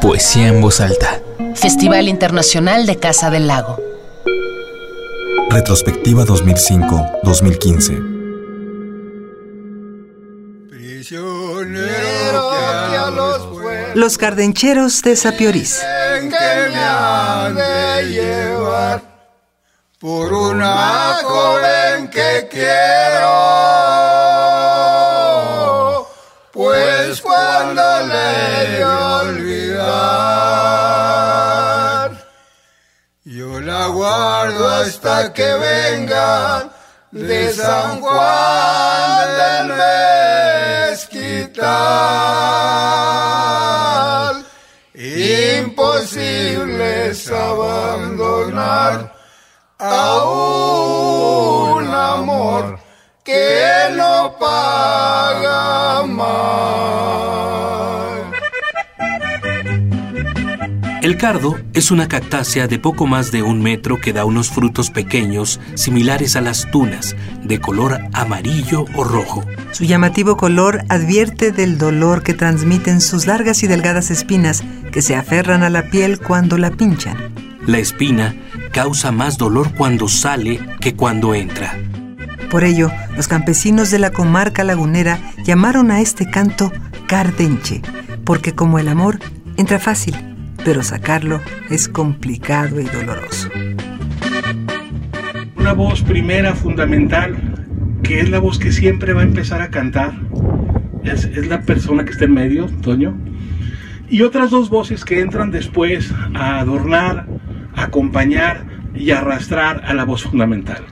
Poesía en voz alta. Festival Internacional de Casa del Lago. Retrospectiva 2005-2015. Los cardencheros de Sapiorís. que me han de llevar por una joven que quiero, hasta que venga de San Juan del Mezquital. Imposible es abandonar a un amor que no paga mal. El cardo es una cactácea de poco más de un metro que da unos frutos pequeños similares a las tunas, de color amarillo o rojo. Su llamativo color advierte del dolor que transmiten sus largas y delgadas espinas que se aferran a la piel cuando la pinchan. La espina causa más dolor cuando sale que cuando entra. Por ello, los campesinos de la comarca lagunera llamaron a este canto cardenche, porque como el amor, entra fácil, pero sacarlo es complicado y doloroso. Una voz primera fundamental, que es la voz que siempre va a empezar a cantar, es, la persona que está en medio, Toño, y otras dos voces que entran después a adornar, acompañar y arrastrar a la voz fundamental.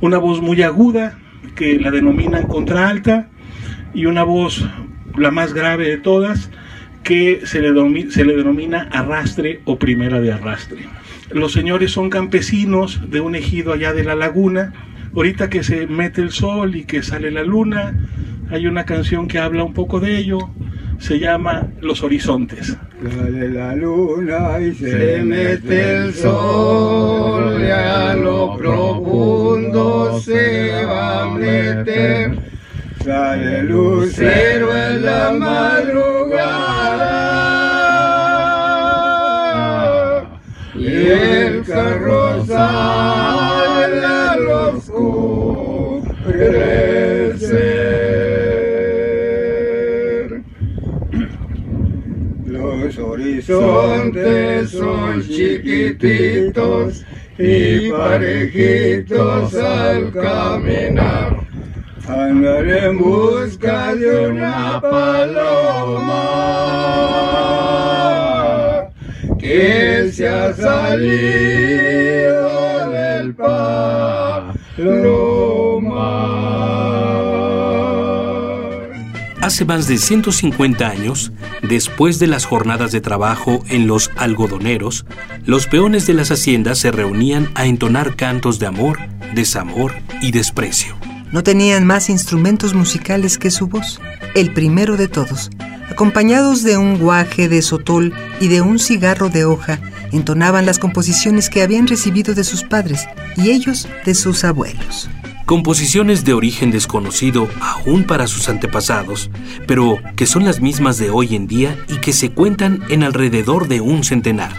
Una voz muy aguda, que la denominan contralta, y una voz, la más grave de todas, que se le, se le denomina arrastre o primera de arrastre. Los señores son campesinos de un ejido allá de la laguna. Ahorita que se mete el sol y que sale la luna, hay una canción que habla un poco de ello. Se llama Los Horizontes. Sale la luna y se mete el sol y a lo profundo se va a meter. Sale el lucero en la madrugada el carrozal al oscurecer. Los horizontes son chiquititos y parejitos al caminar. Andaré en busca de una paloma que se ha salido del palomar. Hace más de 150 años, después de las jornadas de trabajo en los algodoneros, los peones de las haciendas se reunían a entonar cantos de amor, desamor y desprecio. No tenían más instrumentos musicales que su voz, el primero de todos. Acompañados de un guaje de sotol y de un cigarro de hoja, entonaban las composiciones que habían recibido de sus padres y ellos de sus abuelos. Composiciones de origen desconocido aún para sus antepasados, pero que son las mismas de hoy en día y que se cuentan en alrededor de un centenar.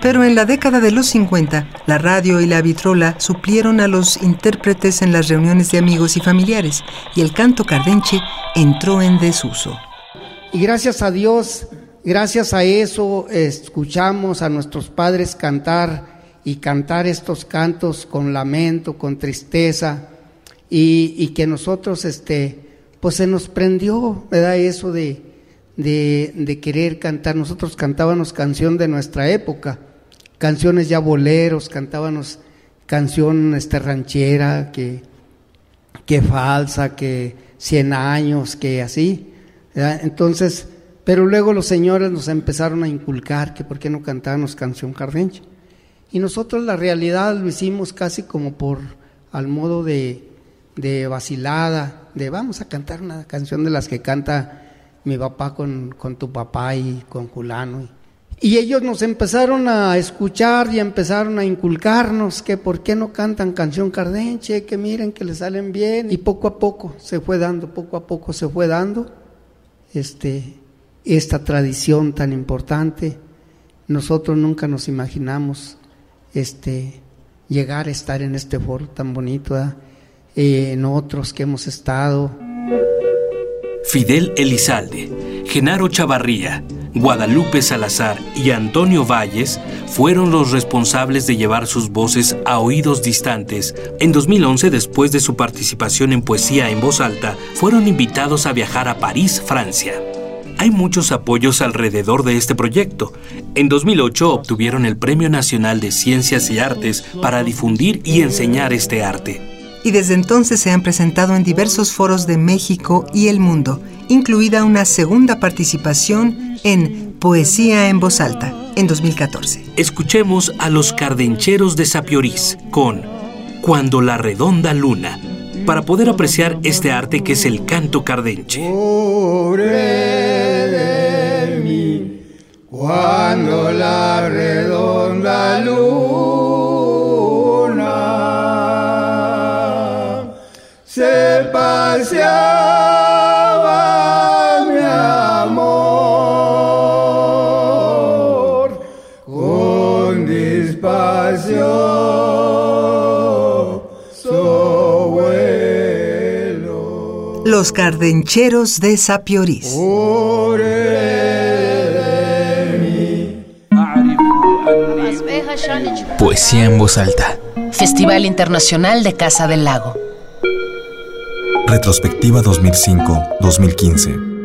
Pero en la década de los 50, la radio y la vitrola suplieron a los intérpretes en las reuniones de amigos y familiares, y el canto cardenche entró en desuso. Y gracias a Dios, gracias a eso, escuchamos a nuestros padres cantar y cantar estos cantos con lamento, con tristeza, y, y que nosotros, este, pues se nos prendió, ¿verdad? Eso de, de, de querer cantar. Nosotros cantábamos canción de nuestra época, canciones ya boleros, cantábamos canción este, ranchera, que, que falsa, que cien años, que así. ¿Verdad? Entonces, pero luego los señores nos empezaron a inculcar que por qué no cantábamos canción cardenche. Y nosotros la realidad lo hicimos casi como por al modo de, de vacilada, de vamos a cantar una canción de las que canta mi papá con, con tu papá y con Julano. Y ellos nos empezaron a escuchar y empezaron a inculcarnos que por qué no cantan canción cardenche, que miren que le salen bien. Y poco a poco se fue dando, poco a poco se fue dando. Este, esta tradición tan importante. Nosotros nunca nos imaginamos este, llegar a estar en este foro tan bonito, eh, en otros que hemos estado. Fidel Elizalde, Genaro Chavarría, Guadalupe Salazar y Antonio Valles fueron los responsables de llevar sus voces a oídos distantes. En 2011, después de su participación en Poesía en Voz Alta, fueron invitados a viajar a París, Francia. Hay muchos apoyos alrededor de este proyecto. En 2008 obtuvieron el Premio Nacional de Ciencias y Artes para difundir y enseñar este arte. Y desde entonces se han presentado en diversos foros de México y el mundo, incluida una segunda participación en Poesía en Voz Alta en 2014. Escuchemos a los cardencheros de Sapiorís con Cuando la redonda luna, para poder apreciar este arte que es el canto cardenche. Cuando la redonda luna se paseaba Los cardencheros de Sapiorís. Poesía en voz alta. Festival Internacional de Casa del Lago. Retrospectiva 2005-2015.